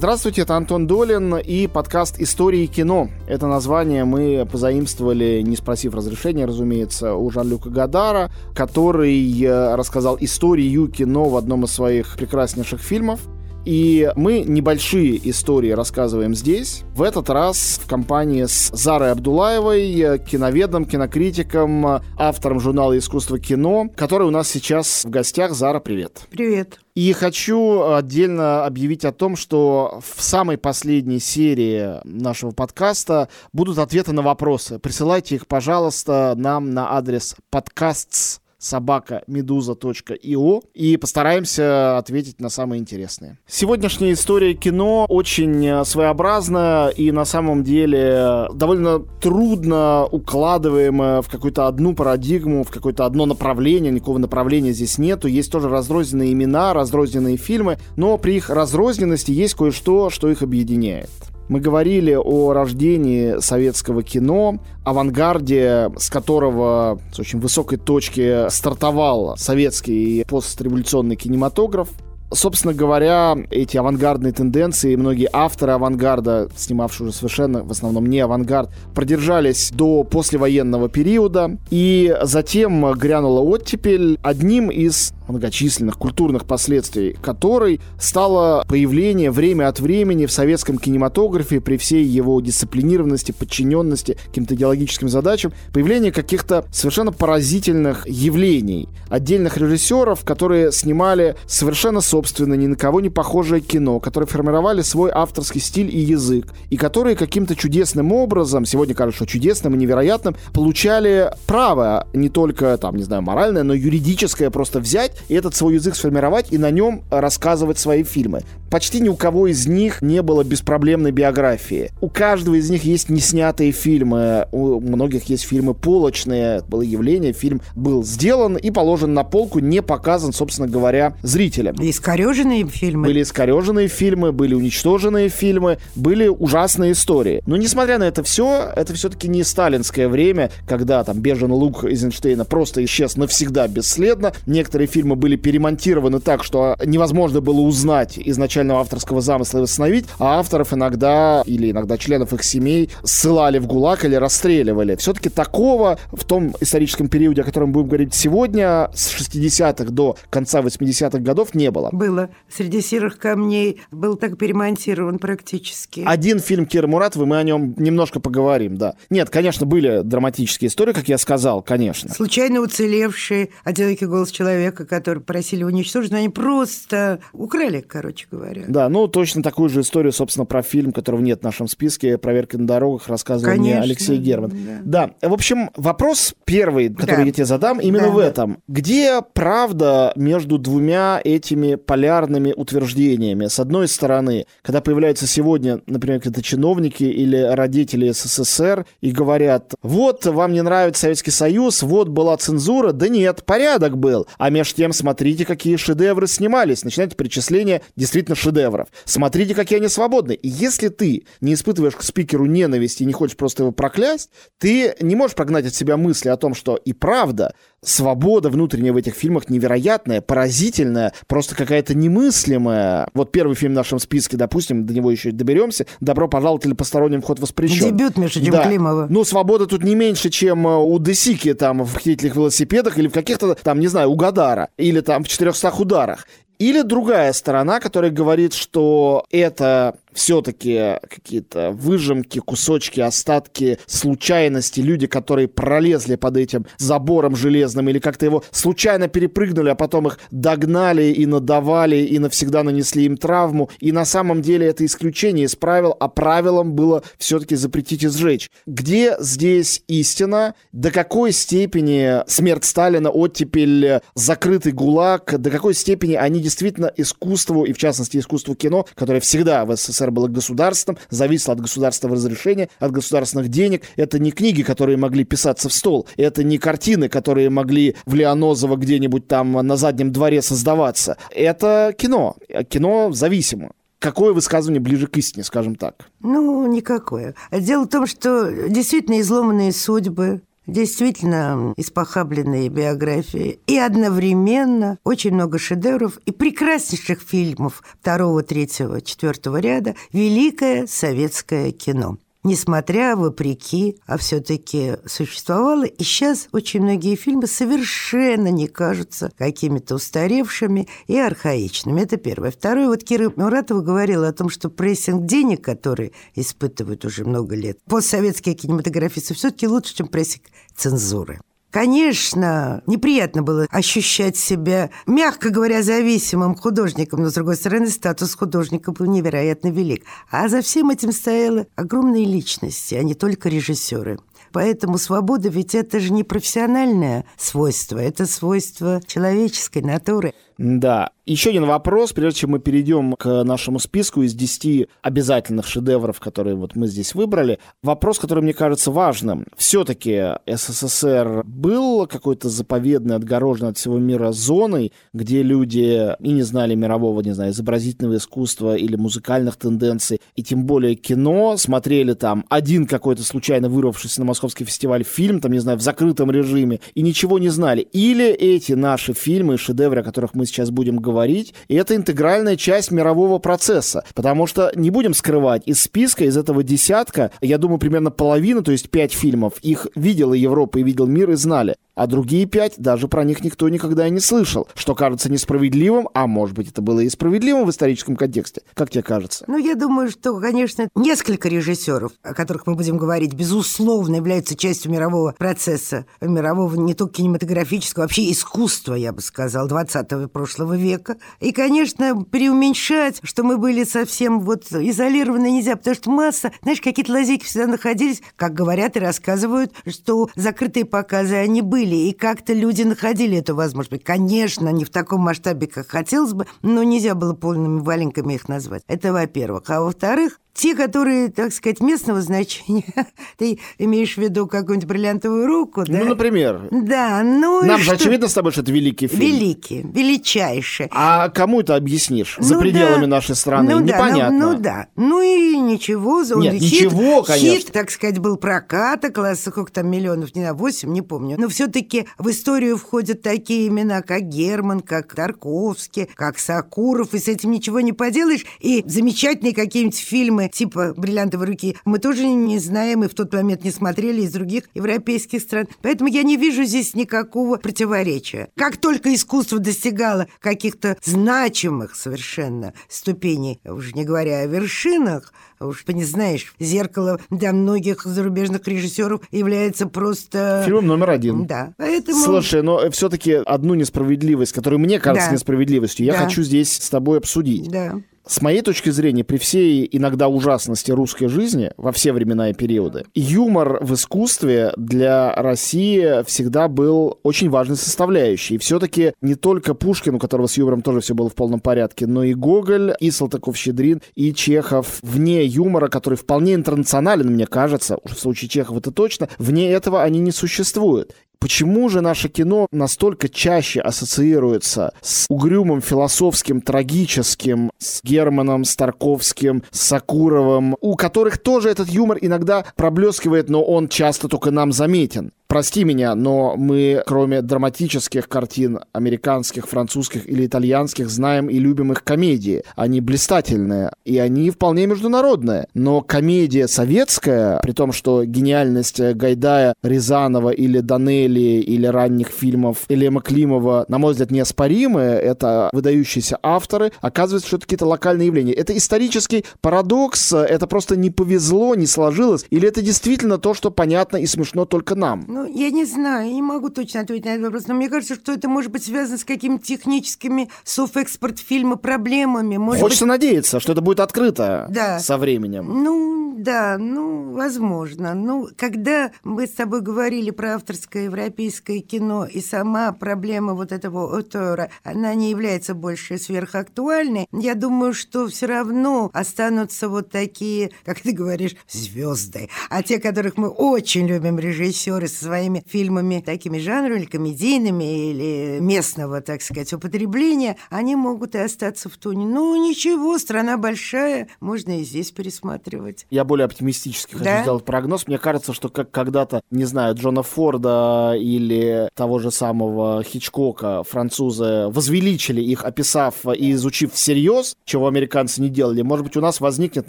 Здравствуйте, это Антон Долин и подкаст «Истории кино». Это название мы позаимствовали, не спросив разрешения, разумеется, у Жан-Люка Гадара, который э, рассказал историю кино в одном из своих прекраснейших фильмов. И мы небольшие истории рассказываем здесь. В этот раз в компании с Зарой Абдулаевой, киноведом, кинокритиком, автором журнала «Искусство кино», который у нас сейчас в гостях. Зара, привет. Привет. И хочу отдельно объявить о том, что в самой последней серии нашего подкаста будут ответы на вопросы. Присылайте их, пожалуйста, нам на адрес подкастс собака медуза.io и постараемся ответить на самые интересные. Сегодняшняя история кино очень э, своеобразная и на самом деле довольно трудно укладываемая в какую-то одну парадигму, в какое-то одно направление, никакого направления здесь нету. Есть тоже разрозненные имена, разрозненные фильмы, но при их разрозненности есть кое-что, что их объединяет. Мы говорили о рождении советского кино, авангарде, с которого с очень высокой точки стартовал советский постреволюционный кинематограф. Собственно говоря, эти авангардные тенденции, многие авторы авангарда, снимавшие уже совершенно в основном не авангард, продержались до послевоенного периода, и затем грянула оттепель. Одним из многочисленных культурных последствий которой стало появление время от времени в советском кинематографе при всей его дисциплинированности, подчиненности каким-то идеологическим задачам, появление каких-то совершенно поразительных явлений, отдельных режиссеров, которые снимали совершенно собственно ни на кого не похожее кино, которые формировали свой авторский стиль и язык, и которые каким-то чудесным образом, сегодня кажется, что чудесным и невероятным, получали право не только, там, не знаю, моральное, но юридическое просто взять и этот свой язык сформировать и на нем рассказывать свои фильмы. Почти ни у кого из них не было беспроблемной биографии. У каждого из них есть неснятые фильмы, у многих есть фильмы полочные, было явление, фильм был сделан и положен на полку, не показан, собственно говоря, зрителям. Искореженные фильмы. Были искореженные фильмы, были уничтоженные фильмы, были ужасные истории. Но несмотря на это все, это все-таки не сталинское время, когда там бежен лук Эйзенштейна просто исчез навсегда бесследно. Некоторые фильмы были перемонтированы так, что невозможно было узнать изначального авторского замысла и восстановить, а авторов иногда или иногда членов их семей ссылали в ГУЛАГ или расстреливали. Все-таки такого в том историческом периоде, о котором будем говорить сегодня, с 60-х до конца 80-х годов не было. Было. Среди серых камней был так перемонтирован практически. Один фильм Кира Муратовой, мы о нем немножко поговорим, да. Нет, конечно, были драматические истории, как я сказал, конечно. Случайно уцелевшие «Одинокий голос человека», который просили уничтожить, но они просто украли, короче говоря. Да, ну точно такую же историю, собственно, про фильм, которого нет в нашем списке, «Проверка на дорогах», рассказывал Конечно, мне Алексей Герман. Да. да, в общем, вопрос первый, который да. я тебе задам, именно да, в этом. Где правда между двумя этими полярными утверждениями? С одной стороны, когда появляются сегодня, например, какие-то чиновники или родители СССР и говорят, вот, вам не нравится Советский Союз, вот была цензура, да нет, порядок был. А между тем смотрите, какие шедевры снимались. Начинайте перечисление действительно шедевров. Смотрите, какие они свободны. И если ты не испытываешь к спикеру ненависти и не хочешь просто его проклясть, ты не можешь прогнать от себя мысли о том, что и правда свобода внутренняя в этих фильмах невероятная, поразительная, просто какая-то немыслимая. Вот первый фильм в нашем списке, допустим, до него еще доберемся. «Добро пожаловать» или «Посторонним вход воспрещен». Дебют Миша да. Климова. Ну, свобода тут не меньше, чем э, у Десики там в «Хитительных велосипедах» или в каких-то там, не знаю, у Гадара или там в «400 ударах». Или другая сторона, которая говорит, что это все-таки какие-то выжимки, кусочки, остатки случайности, люди, которые пролезли под этим забором железным или как-то его случайно перепрыгнули, а потом их догнали и надавали и навсегда нанесли им травму. И на самом деле это исключение из правил, а правилом было все-таки запретить и сжечь. Где здесь истина? До какой степени смерть Сталина, оттепель, закрытый ГУЛАГ, до какой степени они действительно искусству, и в частности искусству кино, которое всегда в СССР СССР было государством, зависело от государственного разрешения, от государственных денег. Это не книги, которые могли писаться в стол. Это не картины, которые могли в Леонозово где-нибудь там на заднем дворе создаваться. Это кино. Кино зависимо. Какое высказывание ближе к истине, скажем так? Ну, никакое. Дело в том, что действительно изломанные судьбы, действительно испохабленные биографии. И одновременно очень много шедевров и прекраснейших фильмов второго, третьего, четвертого ряда. Великое советское кино несмотря, вопреки, а все-таки существовало. И сейчас очень многие фильмы совершенно не кажутся какими-то устаревшими и архаичными. Это первое. Второе, вот Кира Муратова говорила о том, что прессинг денег, который испытывают уже много лет, постсоветские кинематографисты все-таки лучше, чем прессинг цензуры. Конечно, неприятно было ощущать себя, мягко говоря, зависимым художником, но, с другой стороны, статус художника был невероятно велик. А за всем этим стояла огромные личности, а не только режиссеры. Поэтому свобода ведь это же не профессиональное свойство, это свойство человеческой натуры. Да. Еще один вопрос, прежде чем мы перейдем к нашему списку из 10 обязательных шедевров, которые вот мы здесь выбрали. Вопрос, который мне кажется важным. Все-таки СССР был какой-то заповедный, отгороженный от всего мира зоной, где люди и не знали мирового, не знаю, изобразительного искусства или музыкальных тенденций, и тем более кино, смотрели там один какой-то случайно вырвавшийся на московский фестиваль фильм, там, не знаю, в закрытом режиме, и ничего не знали. Или эти наши фильмы, шедевры, о которых мы сейчас будем говорить, и это интегральная часть мирового процесса. Потому что, не будем скрывать, из списка, из этого десятка, я думаю, примерно половина, то есть пять фильмов, их видела Европа и видел мир и знали а другие пять даже про них никто никогда и не слышал, что кажется несправедливым, а может быть это было и справедливым в историческом контексте. Как тебе кажется? Ну, я думаю, что, конечно, несколько режиссеров, о которых мы будем говорить, безусловно, являются частью мирового процесса, мирового не только кинематографического, вообще искусства, я бы сказал, 20-го и прошлого века. И, конечно, преуменьшать, что мы были совсем вот изолированы нельзя, потому что масса, знаешь, какие-то лазейки всегда находились, как говорят и рассказывают, что закрытые показы, они были были, и как-то люди находили эту возможность. Конечно, не в таком масштабе, как хотелось бы, но нельзя было полными валенками их назвать. Это во-первых. А во-вторых, те, которые, так сказать, местного значения, ты имеешь в виду какую-нибудь бриллиантовую руку, да? Ну, например. Да, ну Нам же что... очевидно с тобой, что это великий фильм. Великий, величайший. А кому это объяснишь ну, за пределами да. нашей страны? Ну, Непонятно. Да, ну, ну да. Ну и ничего. Он Нет, хит, ничего, конечно. Хит, так сказать, был проката, класса сколько там миллионов, не на 8, не помню. Но все-таки в историю входят такие имена, как Герман, как Тарковский, как Сакуров, и с этим ничего не поделаешь. И замечательные какие-нибудь фильмы типа «Бриллиантовой руки» мы тоже не знаем и в тот момент не смотрели из других европейских стран. Поэтому я не вижу здесь никакого противоречия. Как только искусство достигало каких-то значимых совершенно ступеней, уже не говоря о вершинах, уж ты не знаешь, «Зеркало» для многих зарубежных режиссеров является просто... Фильмом номер один. Да. Поэтому... Слушай, но все-таки одну несправедливость, которая мне кажется да. несправедливостью, я да. хочу здесь с тобой обсудить. Да. С моей точки зрения, при всей иногда ужасности русской жизни во все времена и периоды, юмор в искусстве для России всегда был очень важной составляющей. И все-таки не только Пушкин, у которого с юмором тоже все было в полном порядке, но и Гоголь, и Салтыков-Щедрин, и Чехов. Вне юмора, который вполне интернационален, мне кажется, уж в случае Чехова это точно, вне этого они не существуют. Почему же наше кино настолько чаще ассоциируется с угрюмым, философским, трагическим, с Германом, Старковским, с Сакуровым, у которых тоже этот юмор иногда проблескивает, но он часто только нам заметен? Прости меня, но мы, кроме драматических картин американских, французских или итальянских, знаем и любим их комедии. Они блистательные, и они вполне международные. Но комедия советская, при том, что гениальность Гайдая, Рязанова или Данели, или ранних фильмов Элема Климова, на мой взгляд, неоспоримые, это выдающиеся авторы, оказывается, что это какие-то локальные явления. Это исторический парадокс, это просто не повезло, не сложилось, или это действительно то, что понятно и смешно только нам? Ну, я не знаю, не могу точно ответить на этот вопрос, но мне кажется, что это может быть связано с какими-то техническими софэкспорт фильма проблемами. Может Хочется быть... надеяться, что это будет открыто да. со временем. Ну, да, ну, возможно. Ну, когда мы с тобой говорили про авторское европейское кино, и сама проблема вот этого автора, она не является больше сверхактуальной, я думаю, что все равно останутся вот такие, как ты говоришь, звезды. А те, которых мы очень любим, режиссеры со своими фильмами такими жанровыми, комедийными или местного, так сказать, употребления, они могут и остаться в туне. Ну, ничего, страна большая, можно и здесь пересматривать. Я более оптимистический хочу Да? сделать прогноз. Мне кажется, что как когда-то, не знаю, Джона Форда или того же самого Хичкока, французы, возвеличили их, описав и изучив всерьез, чего американцы не делали. Может быть, у нас возникнет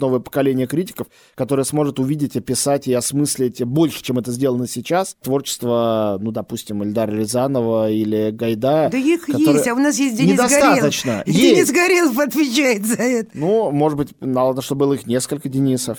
новое поколение критиков, которое сможет увидеть, описать и осмыслить больше, чем это сделано сейчас, творчество, ну, допустим, Эльдара Рязанова или Гайдая. Да их которые- есть, а у нас есть Денис Недостаточно. Горелов. Денис Есть. Горелов отвечает за это. Ну, может быть, надо, чтобы было их несколько Денисов.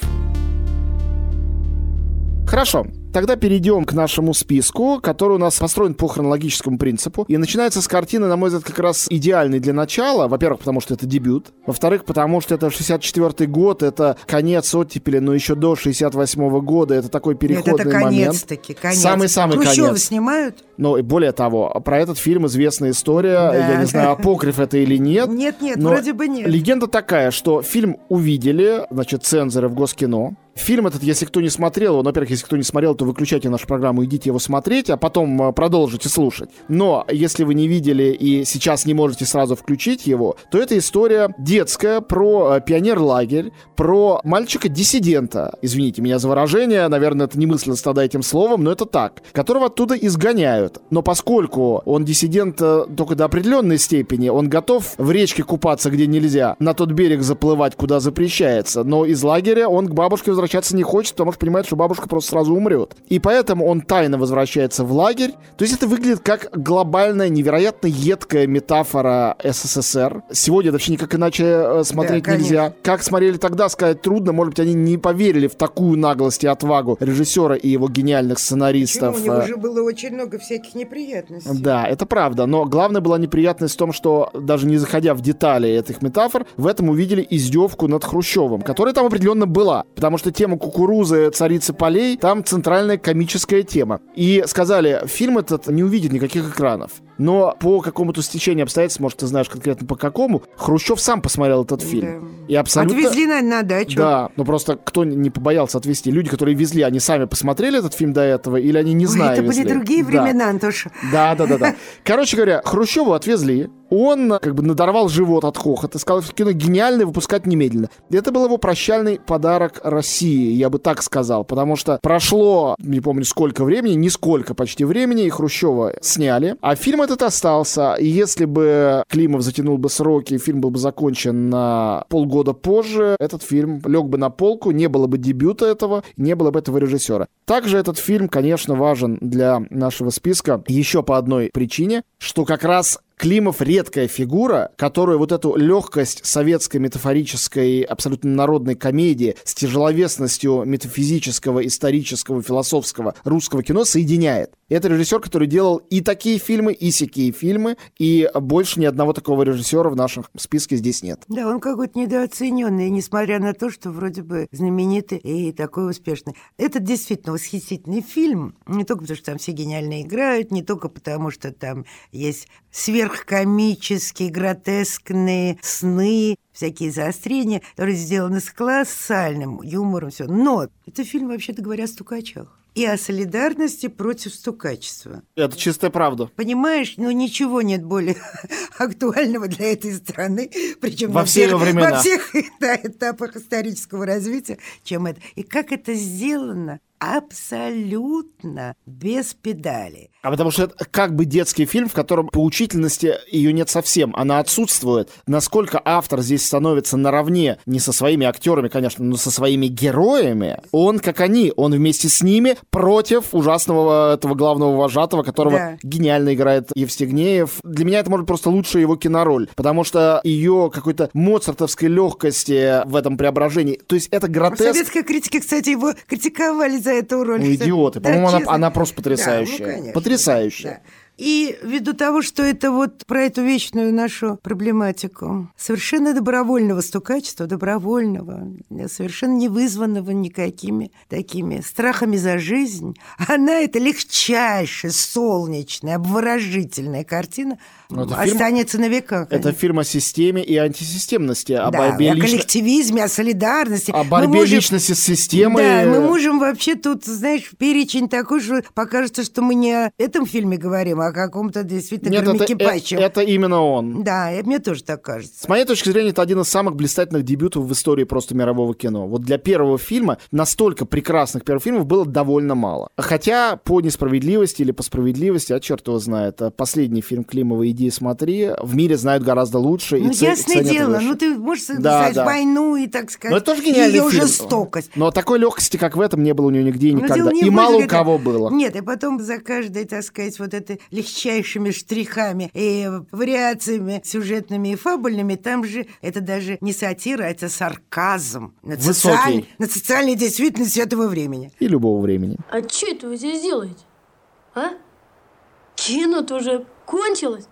Хорошо, тогда перейдем к нашему списку, который у нас построен по хронологическому принципу. И начинается с картины, на мой взгляд, как раз идеальной для начала. Во-первых, потому что это дебют. Во-вторых, потому что это 64 год, это конец оттепели, но еще до 68 года. Это такой Нет, переходный это момент. конец-таки, конец. Самый-самый Хрущёва конец. снимают? Но и более того, про этот фильм известная история. Да. Я не знаю, апокриф это или нет. Нет, нет, вроде бы нет. Легенда такая, что фильм увидели, значит, цензоры в Госкино. Фильм этот, если кто не смотрел, во-первых, если кто не смотрел, то выключайте нашу программу, идите его смотреть, а потом э, продолжите слушать. Но если вы не видели и сейчас не можете сразу включить его, то это история детская про э, пионер-лагерь, про мальчика-диссидента. Извините меня за выражение, наверное, это не мысленно стада этим словом, но это так. Которого оттуда изгоняют. Но поскольку он диссидент э, только до определенной степени, он готов в речке купаться, где нельзя, на тот берег заплывать, куда запрещается. Но из лагеря он к бабушке возвращаться не хочет, потому что понимает, что бабушка просто сразу умрет. И поэтому он тайно возвращается в лагерь. То есть это выглядит как глобальная, невероятно едкая метафора СССР. Сегодня это вообще никак иначе э, смотреть конечно. нельзя. Как смотрели тогда, сказать трудно. Может быть, они не поверили в такую наглость и отвагу режиссера и его гениальных Почему? сценаристов. У него Э, же было очень много всяких неприятностей. да, это правда. Но главная была неприятность в том, что даже не заходя в детали этих метафор, в этом увидели издевку над Хрущевым, которая там определенно была. Потому что тема кукурузы, царицы полей, там центральная комическая тема. И сказали, фильм этот не увидит никаких экранов. Но по какому-то стечению обстоятельств, может, ты знаешь конкретно по какому, Хрущев сам посмотрел этот фильм. И абсолютно... Отвезли на, на дачу. Да, но просто кто не побоялся отвезти? Люди, которые везли, они сами посмотрели этот фильм до этого, или они не знали? это были везли? другие Да. времена, Антоша. Да, да, да, да. Короче говоря, Хрущеву отвезли. Он как бы надорвал живот от хохота. Сказал, что кино гениальное, выпускать немедленно. Это был его прощальный подарок России, я бы так сказал. Потому что прошло, не помню сколько времени, нисколько почти времени, и Хрущева сняли. А фильм этот остался. И если бы Климов затянул бы сроки, фильм был бы закончен на полгода позже, этот фильм лег бы на полку, не было бы дебюта этого, не было бы этого режиссера. Также этот фильм, конечно, важен для нашего списка еще по одной причине, что как раз Климов редкая фигура, которая вот эту легкость советской метафорической, абсолютно народной комедии с тяжеловесностью метафизического, исторического, философского русского кино соединяет. Это режиссер, который делал и такие фильмы, и сякие фильмы, и больше ни одного такого режиссера в нашем списке здесь нет. Да, он какой-то недооцененный, несмотря на то, что вроде бы знаменитый и такой успешный. Это действительно восхитительный фильм, не только потому, что там все гениально играют, не только потому, что там есть сверхкомические, гротескные сны, всякие заострения, которые сделаны с колоссальным юмором, все. Но это фильм, вообще-то говоря, о стукачах. И о солидарности против стукачества. Это чистая правда. Понимаешь, ну ничего нет более актуального для этой страны, причем Во все всех, времена. во всех да, этапах исторического развития, чем это. И как это сделано? Абсолютно без педали. А потому что это как бы детский фильм, в котором поучительности ее нет совсем, она отсутствует. Насколько автор здесь становится наравне не со своими актерами, конечно, но со своими героями, он как они, он вместе с ними против ужасного этого главного вожатого, которого Да. гениально играет Евстигнеев. Для меня это может просто лучшая его кинороль, потому что ее какой-то моцартовской легкости в этом преображении, то есть это В гротеск. советской критике, кстати, его критиковали за эту роль. Ну, идиоты. Да, По-моему, она, она просто Да, ну, потрясающая. конечно, потрясающая. да. И ввиду того, что это вот про эту вечную нашу проблематику совершенно добровольного стукачества, добровольного, совершенно не вызванного никакими такими страхами за жизнь, она, это легчайшая, солнечная, обворожительная картина, это останется фильм, на века. Это фильм о системе и антисистемности, о да, борьбе о коллективизме, о солидарности. О борьбе можем, личности с системой. Да, мы можем вообще тут, знаешь, перечень такой, что покажется, что мы не о этом фильме говорим, а о каком-то действительно Нет, это, это, это именно он. Да, мне тоже так кажется. С моей точки зрения, это один из самых блистательных дебютов в истории просто мирового кино. Вот для первого фильма настолько прекрасных первых фильмов было довольно мало. Хотя по несправедливости или по справедливости, а черт его знает, а последний фильм Климова «Иди смотри» в мире знают гораздо лучше. Ну, и ясное дело, ну ты можешь сказать да. войну и, так сказать, Но это тоже гениальный ее фильм. жестокость. Но такой легкости, как в этом, не было у нее нигде и ну, никогда. И мало у кого было. Нет, и потом за каждой, так сказать, вот этой легчайшими штрихами и вариациями сюжетными и фабульными, там же это даже не сатира, это сарказм над, социаль... над социальной действительностью этого времени. И любого времени. А что это вы здесь делаете? А? Кино-то уже кончилось.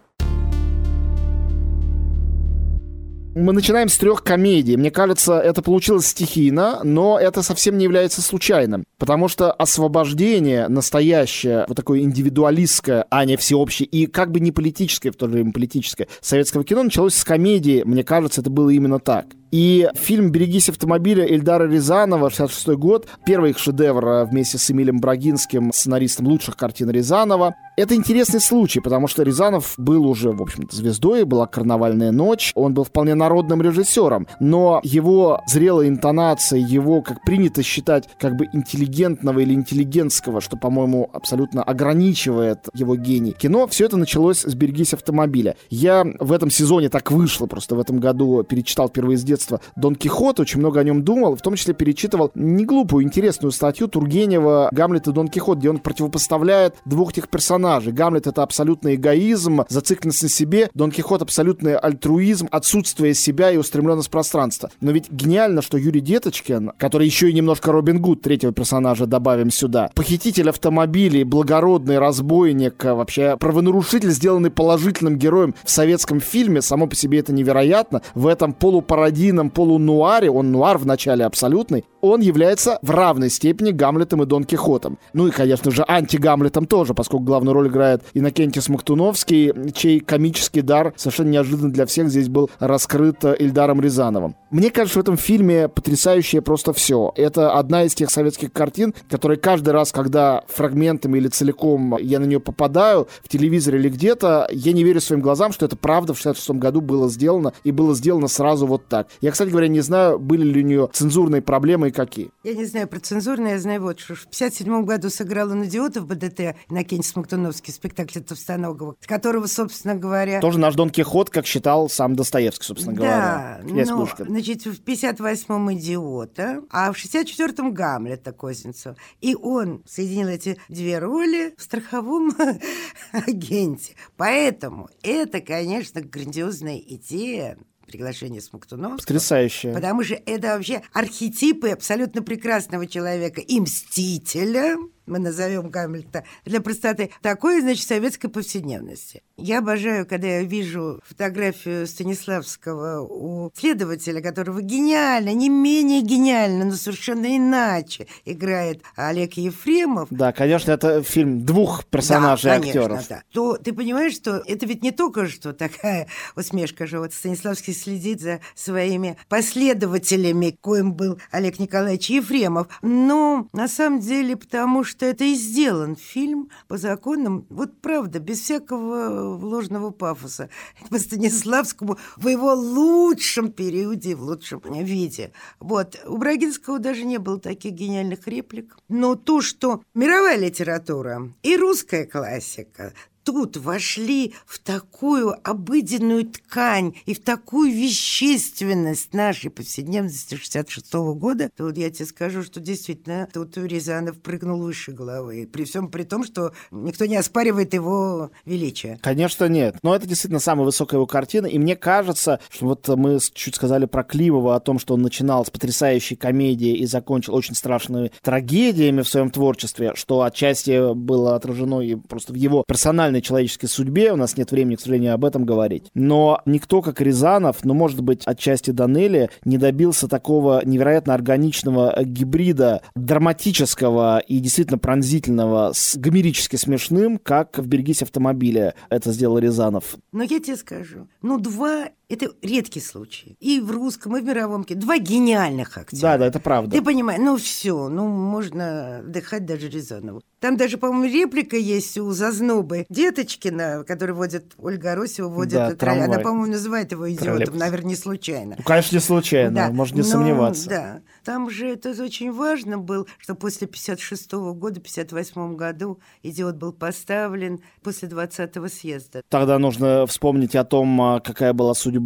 Мы начинаем с трех комедий. Мне кажется, это получилось стихийно, но это совсем не является случайным. Потому что освобождение настоящее, вот такое индивидуалистское, а не всеобщее, и как бы не политическое, в то же время политическое, советского кино началось с комедии. Мне кажется, это было именно так. И фильм «Берегись автомобиля» Эльдара Рязанова, 66 год, первый их шедевр э, вместе с Эмилем Брагинским, сценаристом лучших картин Рязанова. Это интересный случай, потому что Рязанов был уже, в общем-то, звездой, была «Карнавальная ночь», он был вполне народным режиссером, но его зрелая интонация, его, как принято считать, как бы интеллигентного или интеллигентского, что, по-моему, абсолютно ограничивает его гений, кино, все это началось с «Берегись автомобиля». Я в этом сезоне так вышло, просто в этом году перечитал впервые с детства детства Дон Кихот, очень много о нем думал, в том числе перечитывал не глупую, интересную статью Тургенева «Гамлет и Дон Кихот», где он противопоставляет двух этих персонажей. Гамлет — это абсолютный эгоизм, зацикленность на себе, Дон Кихот — абсолютный альтруизм, отсутствие себя и устремленность в пространство. Но ведь гениально, что Юрий Деточкин, который еще и немножко Робин Гуд, третьего персонажа добавим сюда, похититель автомобилей, благородный разбойник, вообще правонарушитель, сделанный положительным героем в советском фильме, само по себе это невероятно, в этом полупародии комедийном полунуаре, он нуар в начале абсолютный, он является в равной степени Гамлетом и Дон Кихотом. Ну и, конечно же, анти-Гамлетом тоже, поскольку главную роль играет Иннокентий Смоктуновский, чей комический дар совершенно неожиданно для всех здесь был раскрыт Ильдаром Рязановым. Мне кажется, в этом фильме потрясающее просто все. Это одна из тех советских картин, которые каждый раз, когда фрагментами или целиком я на нее попадаю, в телевизоре или где-то, я не верю своим глазам, что это правда в 66 году было сделано, и было сделано сразу вот так. Я, кстати говоря, не знаю, были ли у нее цензурные проблемы и какие. Я не знаю про цензурные, я знаю вот, что в 57 году сыграла Надиота в БДТ Иннокентий Смоктуновский, спектакль Товстоногова, которого, собственно говоря... Тоже наш Дон Кихот, как считал сам Достоевский, собственно да, говоря. Да, но, значит, в 58-м «Идиота», а в 64-м «Гамлета» Козинцев. И он соединил эти две роли в страховом агенте. Поэтому это, конечно, грандиозная идея приглашение Смоктуновского. Потрясающе. Потому что это вообще архетипы абсолютно прекрасного человека и мстителя, мы назовем Гамлета, для простоты, такой, значит, советской повседневности. Я обожаю, когда я вижу фотографию Станиславского у следователя, которого гениально, не менее гениально, но совершенно иначе играет Олег Ефремов. Да, конечно, это фильм двух персонажей да, конечно, актеров. Да. То ты понимаешь, что это ведь не только что такая усмешка же. Вот Станиславский следит за своими последователями, коим был Олег Николаевич Ефремов. Но на самом деле, потому что это и сделан фильм по законам, вот правда, без всякого ложного пафоса. По Станиславскому в его лучшем периоде, в лучшем виде. Вот. У Брагинского даже не было таких гениальных реплик. Но то, что мировая литература и русская классика тут вошли в такую обыденную ткань и в такую вещественность нашей повседневности 66 -го года, то вот я тебе скажу, что действительно тут Рязанов прыгнул выше головы. При всем при том, что никто не оспаривает его величие. Конечно, нет. Но это действительно самая высокая его картина. И мне кажется, что вот мы чуть сказали про Климова о том, что он начинал с потрясающей комедии и закончил очень страшными трагедиями в своем творчестве, что отчасти было отражено и просто в его персональном нормальной человеческой судьбе. У нас нет времени, к сожалению, об этом говорить. Но никто, как Рязанов, ну, может быть, отчасти Данели, не добился такого невероятно органичного гибрида драматического и действительно пронзительного с гомерически смешным, как в «Берегись автомобиля» это сделал Рязанов. Но я тебе скажу, ну, два это редкий случай. И в русском, и в мировом кино. Два гениальных актера. Да, да, это правда. Ты понимаешь, ну все, ну можно вдыхать даже Рязанову. Там даже, по-моему, реплика есть у Зазнобы. Деточкина, который водит, Ольга Аросева водит. Да, трамвай. Она, по-моему, называет его идиотом, Троллейбус. наверное, не случайно. Ну, конечно, не случайно, да. можно не Но, сомневаться. Да, там же это очень важно было, что после 56 -го года, 58 году идиот был поставлен после 20-го съезда. Тогда нужно вспомнить о том, а, какая была судьба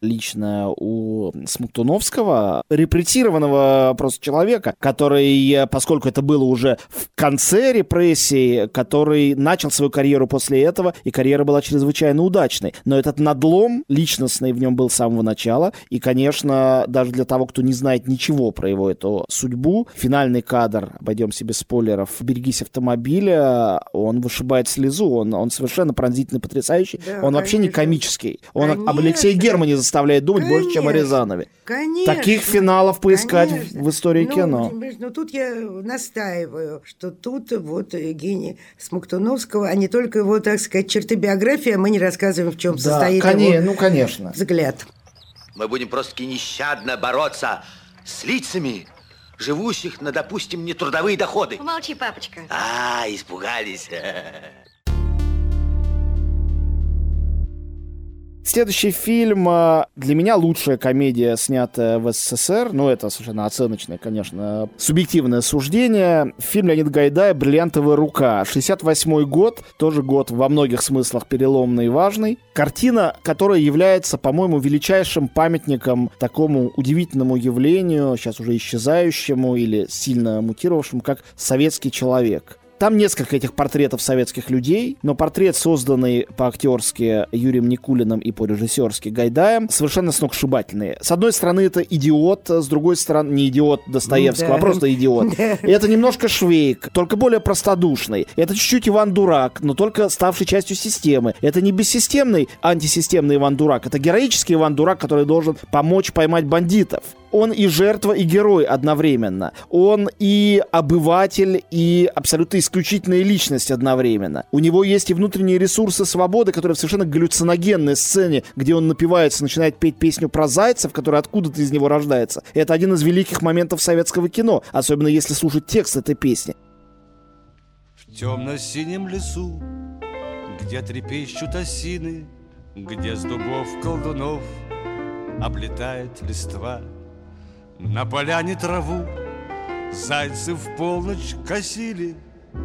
личная у Смоктуновского, репрессированного просто человека, который, поскольку это было уже в конце репрессий, который начал свою карьеру после этого, и карьера была чрезвычайно удачной. Но этот надлом личностный в нем был с самого начала, и, конечно, даже для того, кто не знает ничего про его эту судьбу, финальный кадр, обойдемся без спойлеров, «Берегись автомобиля», он вышибает слезу, он, он совершенно пронзительный, потрясающий, да, он конечно. вообще не комический. Он конечно. об Алексее Германе заставляет думать конечно. больше, чем о Рязанове. Конечно. Таких финалов поискать конечно. в истории ну, кино. Ну, тут я настаиваю, что тут вот Евгений Смоктуновского, а не только его, так сказать, черты биографии, а мы не рассказываем, в чем да, состоит конечно, его ну, конечно. взгляд. Мы будем просто нещадно бороться с лицами, живущих на, допустим, нетрудовые доходы. Молчи, папочка. А, испугались. Следующий фильм а, для меня лучшая комедия, снятая в СССР. Ну, это совершенно оценочное, конечно, субъективное суждение. Фильм Леонида Гайдая «Бриллиантовая рука». 68 год, тоже год во многих смыслах переломный и важный. Картина, которая является, по-моему, величайшим памятником такому удивительному явлению, сейчас уже исчезающему или сильно мутировавшему, как советский человек. Там несколько этих портретов советских людей, но портрет, созданный по-актерски Юрием Никулиным и по-режиссерски Гайдаем, совершенно сногсшибательный. С одной стороны, это идиот, с другой стороны, не идиот Достоевского, да. а просто идиот. Да. И это немножко Швейк, только более простодушный. Это чуть-чуть Иван Дурак, но только ставший частью системы. Это не бессистемный антисистемный Иван Дурак, это героический Иван Дурак, который должен помочь поймать бандитов он и жертва, и герой одновременно. Он и обыватель, и абсолютно исключительная личность одновременно. У него есть и внутренние ресурсы свободы, которые в совершенно галлюциногенной сцене, где он напивается, начинает петь песню про зайцев, которая откуда-то из него рождается. Это один из великих моментов советского кино, особенно если слушать текст этой песни. В темно-синем лесу, где трепещут осины, где с дубов колдунов облетает листва — на поляне траву Зайцы в полночь косили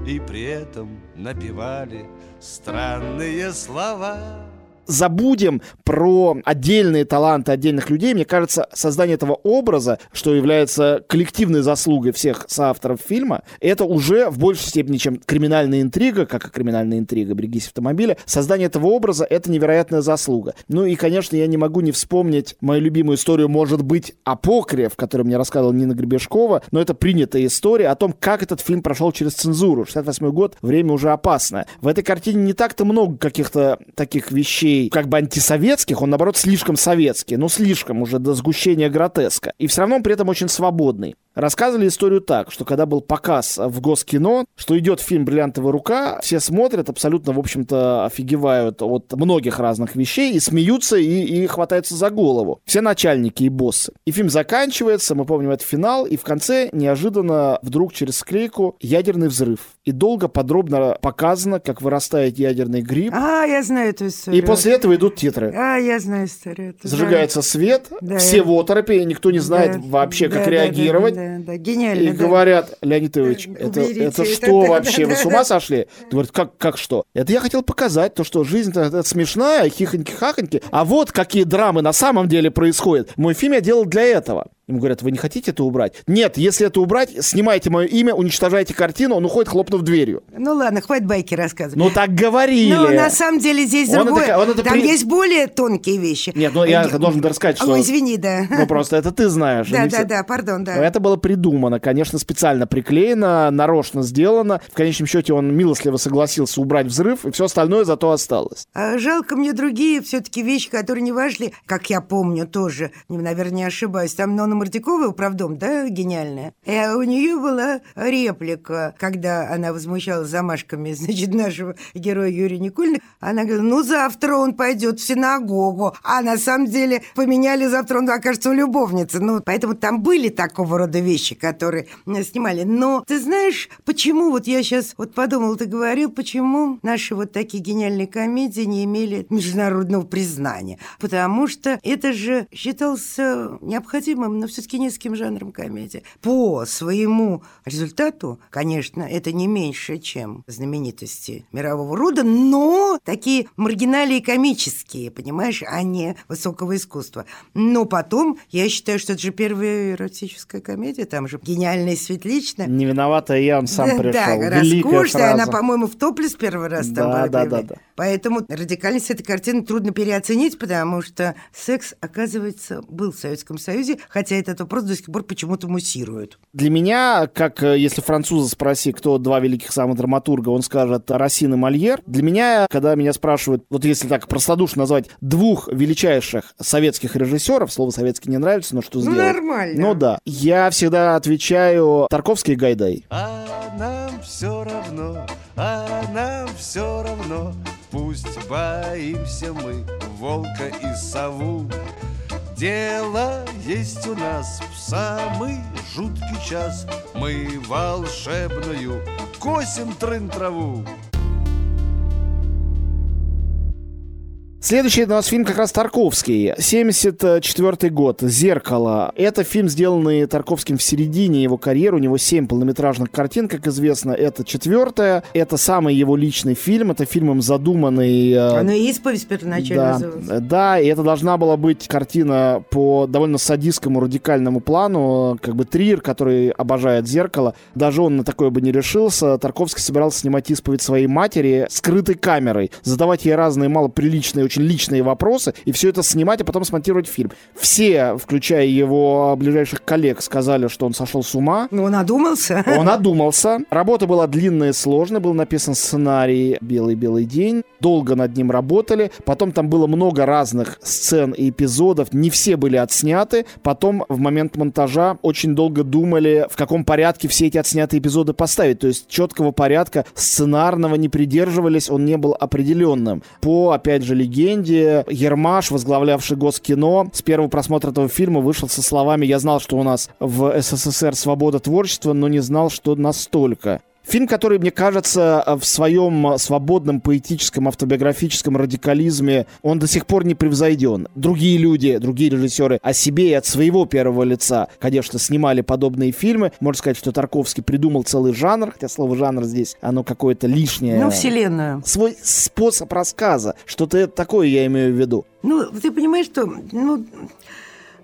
И при этом напевали странные слова забудем про отдельные таланты отдельных людей. Мне кажется, создание этого образа, что является коллективной заслугой всех соавторов фильма, это уже в большей степени, чем криминальная интрига, как и криминальная интрига «Берегись автомобиля», создание этого образа — это невероятная заслуга. Ну и, конечно, я не могу не вспомнить мою любимую историю, может быть, «Апокриф», которую мне рассказывала Нина Гребешкова, но это принятая история о том, как этот фильм прошел через цензуру. 68 год, время уже опасное. В этой картине не так-то много каких-то таких вещей, как бы антисоветских, он, наоборот, слишком советский, ну, слишком уже до сгущения гротеска. И все равно при этом очень свободный. Рассказывали историю так, что когда был показ в Госкино, что идет фильм «Бриллиантовая рука», все смотрят, абсолютно, в общем-то, офигевают от многих разных вещей и смеются, и, и хватаются за голову. Все начальники и боссы. И фильм заканчивается, мы помним это финал, и в конце неожиданно вдруг через склейку ядерный взрыв. И долго подробно показано, как вырастает ядерный гриб. А, я знаю эту историю. И после этого идут титры. А, я знаю историю. Зажигается свет, да, все я... в оторопе, никто не знает да, вообще, как да, реагировать. Да, да, да, гениально. И да. говорят, Леонид Ильич, это, это что это, вообще, да, вы с ума сошли? Говорят, как, как что? Это я хотел показать, то, что жизнь это смешная, хихоньки-хахоньки, а вот какие драмы на самом деле происходят. Мой фильм я делал для этого. Ему говорят, вы не хотите это убрать? Нет, если это убрать, снимайте мое имя, уничтожайте картину, он уходит, хлопнув дверью. Ну ладно, хватит байки рассказывать. Ну так говорили. Но на самом деле здесь Он другое. это- он это Там при- есть более тонкие вещи. Нет, ну я Э, должен рассказать, что... Ой, извини, да. Ну просто это ты знаешь. Да, да, все- да, пардон, да. Это было придумано, конечно, специально приклеено, нарочно сделано. В конечном счете он милостливо согласился убрать взрыв, и все остальное зато осталось. А жалко мне другие все-таки вещи, которые не вошли, как я помню тоже, наверное, не ошибаюсь. Там Нона Мордякова, управдом, да, гениальная? И у нее была реплика, когда она возмущалась замашками, значит, нашего героя Юрия Никулина. Она говорила, ну, завтра он пойдет в синагогу, а на самом деле поменяли, завтра он окажется у любовницы. Ну, поэтому там были такого рода вещи, которые снимали. Но ты знаешь, почему, вот я сейчас вот подумала, ты говорил, почему наши вот такие гениальные комедии не имели международного признания? Потому что это же считался необходимым, но все-таки низким жанром комедии. По своему результату, конечно, это не меньше, чем знаменитости мирового рода, но такие маргиналии комические, понимаешь, а не высокого искусства. Но потом, я считаю, что это же первая эротическая комедия, там же гениальная Светлична. Не виновата я, он сам да, пришел. да, Великая роскошная, она, по-моему, в топлес первый раз там Да, была да, да, да. Поэтому радикальность этой картины трудно переоценить, потому что секс, оказывается, был в Советском Союзе, хотя этот вопрос до сих пор почему-то муссирует. Для меня, как э, если француза спроси, кто два великих самых драматурга, он скажет Рассин и Мольер. Для меня, когда меня спрашивают, вот если так простодушно назвать двух величайших советских режиссеров, слово советский не нравится, но что Ну, сделать? нормально. Ну да. Я всегда отвечаю Тарковский и Гайдай. А нам все равно, а нам все равно, Пусть боимся мы волка и сову. Дело есть у нас в самый жуткий час, Мы волшебную косим трын траву. Следующий у нас фильм как раз Тарковский. 74 год. «Зеркало». Это фильм, сделанный Тарковским в середине его карьеры. У него 7 полнометражных картин, как известно. Это четвертая. Это самый его личный фильм. Это фильмом задуманный... э, Оно и исповедь первоначально да, называлась. да, и это должна была быть картина по довольно садистскому радикальному плану, как бы трир, который обожает зеркало. Даже он на такое бы не решился. Тарковский собирался снимать исповедь своей матери скрытой камерой, задавать ей разные малоприличные, очень личные вопросы, и все это снимать, а потом смонтировать фильм. Все, включая его ближайших коллег, сказали, что он сошел с ума. Ну, он одумался. Он одумался. Работа была длинная и сложная. Был написан сценарий «Белый-белый день». Долго над ним работали. Потом там было много разных сцен и эпизодов. Не все были отсняты. Потом в момент монтажа очень долго думали, в каком порядке все эти отснятые эпизоды поставить. То есть четкого порядка сценарного не придерживались. Он не был определенным. По, опять же, легенде, Ермаш, возглавлявший Госкино, с первого просмотра этого фильма вышел со словами «Я знал, что у нас в СССР свобода творчества, но не знал, что настолько». Фильм, который, мне кажется, в своем свободном поэтическом автобиографическом радикализме, он до сих пор не превзойден. Другие люди, другие режиссеры о себе и от своего первого лица, конечно, снимали подобные фильмы. Можно сказать, что Тарковский придумал целый жанр, хотя слово жанр здесь, оно какое-то лишнее. Ну, вселенную. Свой способ рассказа. Что-то такое я имею в виду. Ну, ты понимаешь, что... Ну,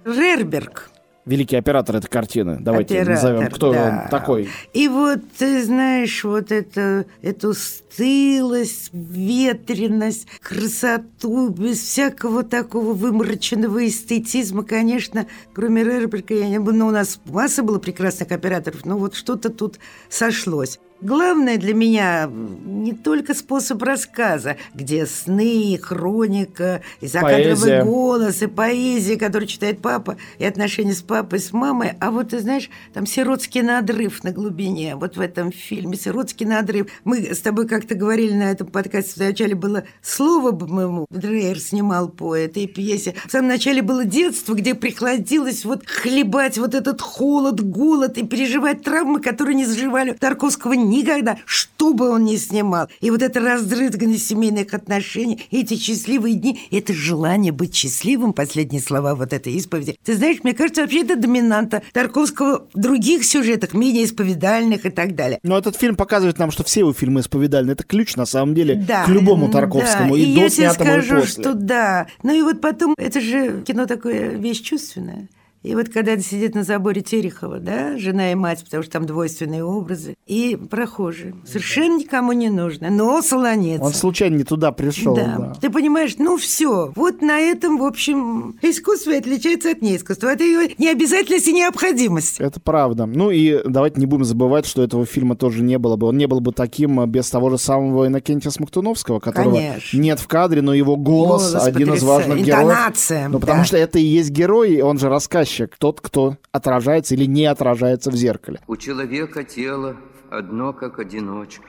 Жерберг, Великий оператор этой картины. Давайте Оператор, назовем, кто да. он такой. И вот, ты знаешь, вот это, эту стылость, ветренность, красоту, без всякого такого вымороченного эстетизма, конечно, кроме Рерберга, я не но у нас масса было прекрасных операторов, но вот что-то тут сошлось. Главное для меня не только способ рассказа, где сны, и хроника, и закадровый Поэзия. голос, и поэзия, которую читает папа, и отношения с папой, с мамой. А вот, ты знаешь, там сиротский надрыв на глубине, вот в этом фильме «Сиротский надрыв». Мы с тобой как-то говорили на этом подкасте, вначале было слово, по-моему, Дрейер снимал по этой пьесе. В самом начале было детство, где приходилось вот хлебать вот этот холод, голод и переживать травмы, которые не заживали Тарковского никогда, что бы он ни снимал. И вот эта раздрызганность семейных отношений, эти счастливые дни, это желание быть счастливым, последние слова вот этой исповеди. Ты знаешь, мне кажется, вообще это доминанта Тарковского в других сюжетах, менее исповедальных и так далее. Но этот фильм показывает нам, что все его фильмы исповедальны. Это ключ, на самом деле, Да, к любому Тарковскому. да. И, И до я тебе снятому, и скажу, после. что да. Ну и вот потом, это же кино такое вещь чувственная. И вот когда она сидит на заборе Терехова, да, жена и мать, потому что там двойственные образы, и прохожие. Совершенно никому не нужно, но солонец. Он случайно не туда пришел. Да. да. Ты понимаешь, ну все. Вот на этом, в общем, искусство и отличается от неискусства. Это ее необязательность и необходимость. Это правда. Ну и давайте не будем забывать, что этого фильма тоже не было бы. Он не был бы таким а, без того же самого Иннокентия Смоктуновского, которого Конечно. нет в кадре, но его голос, Голос один из потрясающий. важных героев. Интонация, Ну потому да. что это и есть герой, он же рассказчик, тот, кто отражается или не отражается в зеркале. У человека тело одно, как одиночка.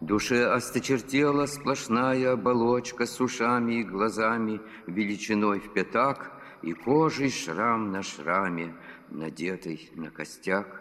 Душе осточертела сплошная оболочка с ушами и глазами, величиной в пятак, и кожей шрам на шраме, надетый на костяк.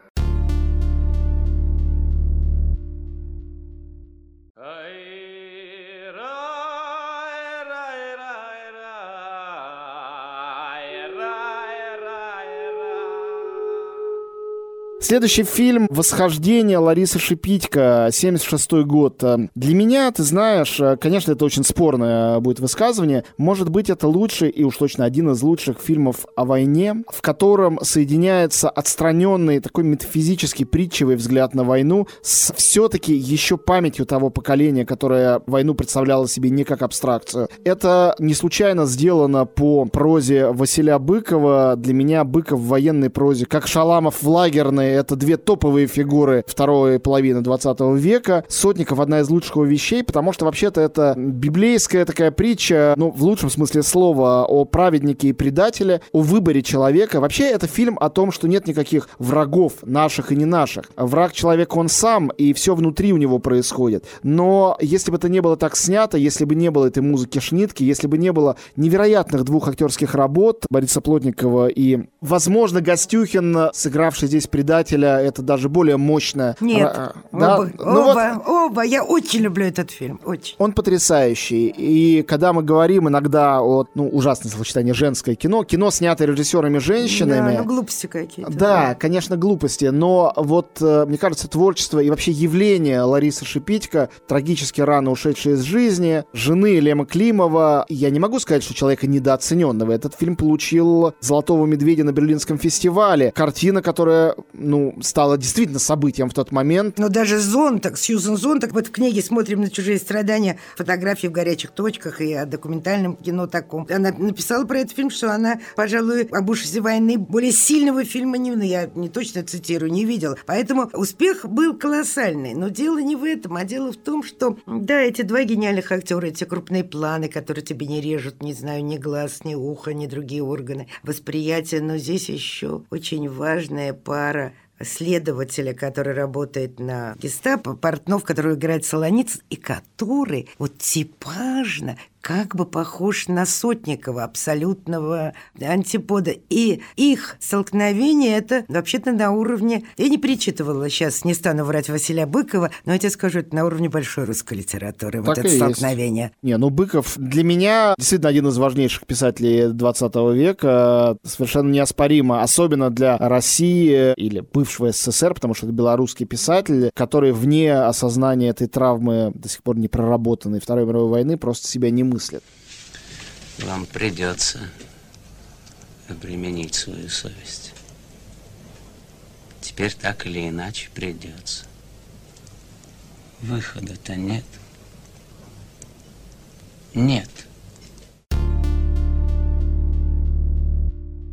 Следующий фильм «Восхождение» Ларисы Шипитько, 76 год. Э, Для меня, ты знаешь, э, конечно, это очень спорное будет высказывание. Может быть, это лучший и уж точно один из лучших фильмов о войне, в котором соединяется отстраненный такой метафизический притчевый взгляд на войну с все-таки еще памятью того поколения, которое войну представляло себе не как абстракцию. Это не случайно сделано по прозе Василия Быкова. Для меня Быков в военной прозе, как Шаламов в лагерной, это две топовые фигуры второй половины 20 века. Сотников одна из лучших его вещей, потому что вообще-то это библейская такая притча, ну, в лучшем смысле слова, о праведнике и предателе, о выборе человека. Вообще это фильм о том, что нет никаких врагов, наших и не наших. Враг человека он сам, и все внутри у него происходит. Но если бы это не было так снято, если бы не было этой музыки Шнитки, если бы не было невероятных двух актерских работ Бориса Плотникова и, возможно, Гостюхин, сыгравший здесь предателя, это даже более мощно. Нет, Ра- да? оба, Ну вот оба, оба. Я очень люблю этот фильм, очень. он потрясающий. И когда мы говорим иногда о, ну, ужасное сочетание женское кино, кино, снятое режиссерами-женщинами, Да, ну глупости какие-то. да, конечно, глупости, но вот, э, мне кажется, творчество и вообще явление Ларисы Шипитько, трагически рано ушедшей из жизни, жены Лема Климова, я не могу сказать, что человека недооцененного. Этот фильм получил «Золотого медведя» на Берлинском фестивале. Картина, которая, ну, стала действительно событием в тот момент. Но даже Зонтак, Сьюзен Зонтак, вот в книге «Смотрим на чужие страдания», фотографии в горячих точках и о документальном кино таком. Она написала про этот фильм, что она, пожалуй, об ужасе войны более сильного фильма не, ну, я не точно цитирую, не видела. Поэтому успех был колоссальный. Но дело не в этом, а дело в том, что, да, эти два гениальных актера, эти крупные планы, которые тебе не режут, не знаю, ни глаз, ни ухо, ни другие органы восприятия, но здесь еще очень важная пара следователя, который работает на гестапо, Портнов, который играет Солониц, и который вот типажно как бы похож на Сотникова, абсолютного антипода. И их столкновение это вообще-то на уровне... Я не перечитывала сейчас, не стану врать Василия Быкова, но я тебе скажу, это на уровне большой русской литературы, вот Так это и есть. столкновение. Не, ну Быков для меня действительно один из важнейших писателей 20 века, совершенно неоспоримо, особенно для России или бывшего СССР, потому что это белорусский писатель, который вне осознания этой травмы до сих пор не проработанной Второй мировой войны просто себя не мыслит. Вам придется обременить свою совесть. Теперь так или иначе придется. Выхода-то нет. Нет.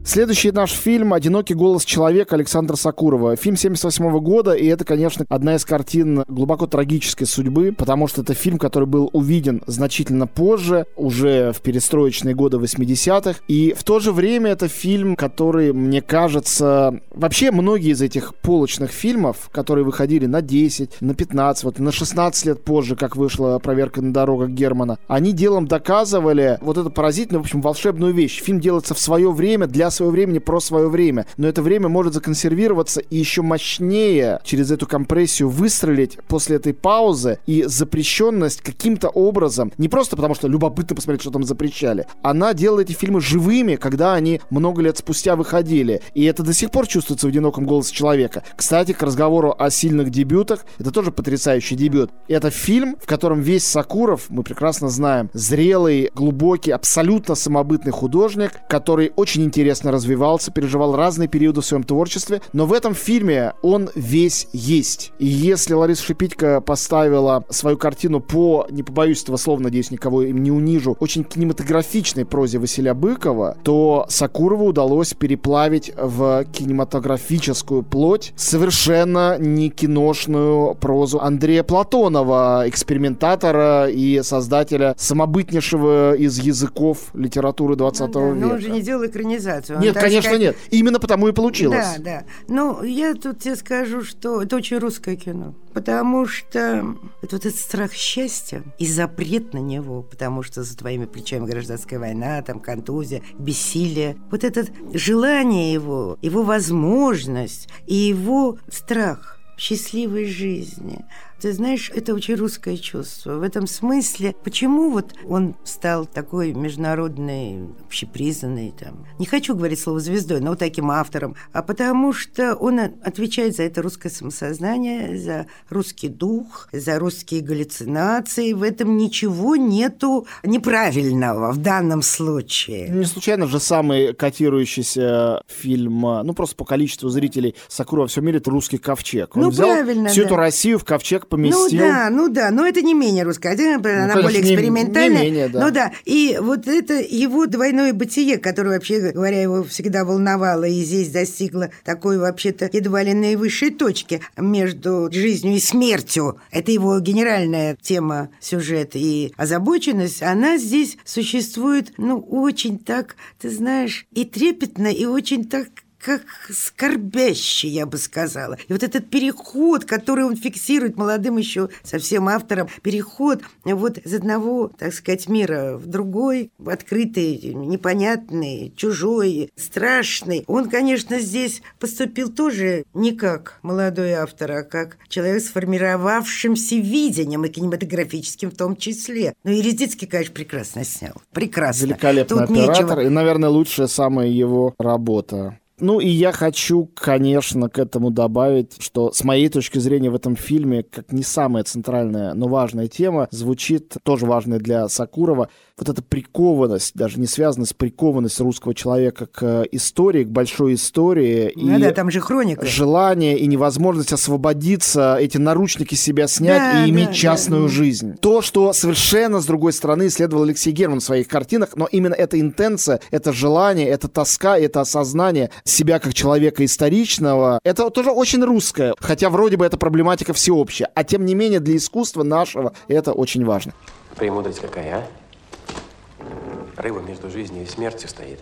Следующий наш фильм «Одинокий голос человека» Александра Сакурова. Фильм 78 года, и это, конечно, одна из картин глубоко трагической судьбы, потому что это фильм, который был увиден значительно позже, уже в перестроечные годы 80-х. И в то же время это фильм, который, мне кажется... Вообще, многие из этих полочных фильмов, которые выходили на 10, на 15, вот на 16 лет позже, как вышла «Проверка на дорогах» Германа, они делом доказывали вот эту поразительную, в общем, волшебную вещь. Фильм делается в свое время, для своего времени, про свое время. Но это время может законсервироваться и еще мощнее через эту компрессию выстрелить после этой паузы. И запрещенность каким-то образом, не просто потому, что любопытно посмотреть, что там запрещали, она делает эти фильмы живыми, когда они много лет спустя выходили. И это до сих пор чувствуется в «Одиноком голосе человека». Кстати, к разговору о сильных дебютах, это тоже потрясающий дебют. Это фильм, в котором весь Сакуров, мы прекрасно знаем, зрелый, глубокий, абсолютно самобытный художник, который очень интересно развивался, переживал разные периоды в своем творчестве, но в этом фильме он весь есть. И если Лариса Шипитько поставила свою картину по, не побоюсь этого слова, надеюсь, никого им не унижу, очень кинематографичной прозе Василия Быкова, то Сакурову удалось переплавить в кинематографическую плоть совершенно не киношную прозу Андрея Платонова, экспериментатора и создателя самобытнейшего из языков литературы 20 Ну да, века. Но он же не делал экранизацию. Он, Нет, конечно, сказать, нет. Именно потому и получилось. Да, да. Ну, я тут тебе скажу, что это очень русское кино. Потому что это вот этот страх счастья и запрет на него, потому что за твоими плечами гражданская война, там контузия, бессилие. Вот это желание его, его возможность и его страх счастливой жизни. Ты знаешь, это очень русское чувство. В этом смысле, почему вот он стал такой международный, общепризнанный, там, не хочу говорить слово звездой, но вот таким автором, а потому что он отвечает за это русское самосознание, за русский дух, за русские галлюцинации. В этом ничего нету неправильного в данном случае. Не случайно же самый котирующийся фильм, ну просто по количеству зрителей Сакура во всем мире, это «Русский ковчег». Он Ну, взял правильно, всю да. эту Россию в ковчег поместил. Ну да, ну да, но это не менее русская, она конечно, более не- не экспериментальная. менее, да. Ну да, и вот это его двойное бытие, которое, вообще говоря, его всегда волновало, и здесь достигло такой, вообще-то, едва ли наивысшей точки между жизнью и смертью. Это его генеральная тема, сюжет и озабоченность, она здесь существует, ну, очень так, ты знаешь, и трепетно, и очень так как скорбяще, я бы сказала. И вот этот переход, который он фиксирует молодым еще совсем автором, переход вот из одного, так сказать, мира в другой, открытый, непонятный, чужой, страшный. Он, конечно, здесь поступил тоже не как молодой автор, а как человек с формировавшимся видением и кинематографическим в том числе. Ну и Резицкий, конечно, прекрасно снял. Прекрасно. Великолепный Тут оператор. нечего. И, наверное, лучшая самая его работа. Ну и я хочу, конечно, к этому добавить, что с моей точки зрения в этом фильме, как не самая центральная, но важная тема, звучит тоже важная для Сакурова, вот эта прикованность, даже не связанная с прикованность русского человека к истории, к большой истории. Ну и да, там же хроника. желание и невозможность освободиться, эти наручники себя снять Да, и иметь да, частную да. жизнь. То, что совершенно, с другой стороны, исследовал Алексей Герман в своих картинах, но именно эта интенция, это желание, это тоска, это осознание себя как человека историчного, это тоже очень русское, хотя вроде бы это проблематика всеобщая, а тем не менее для искусства нашего это очень важно. Премудрость какая, а? Рыба между жизнью и смертью стоит.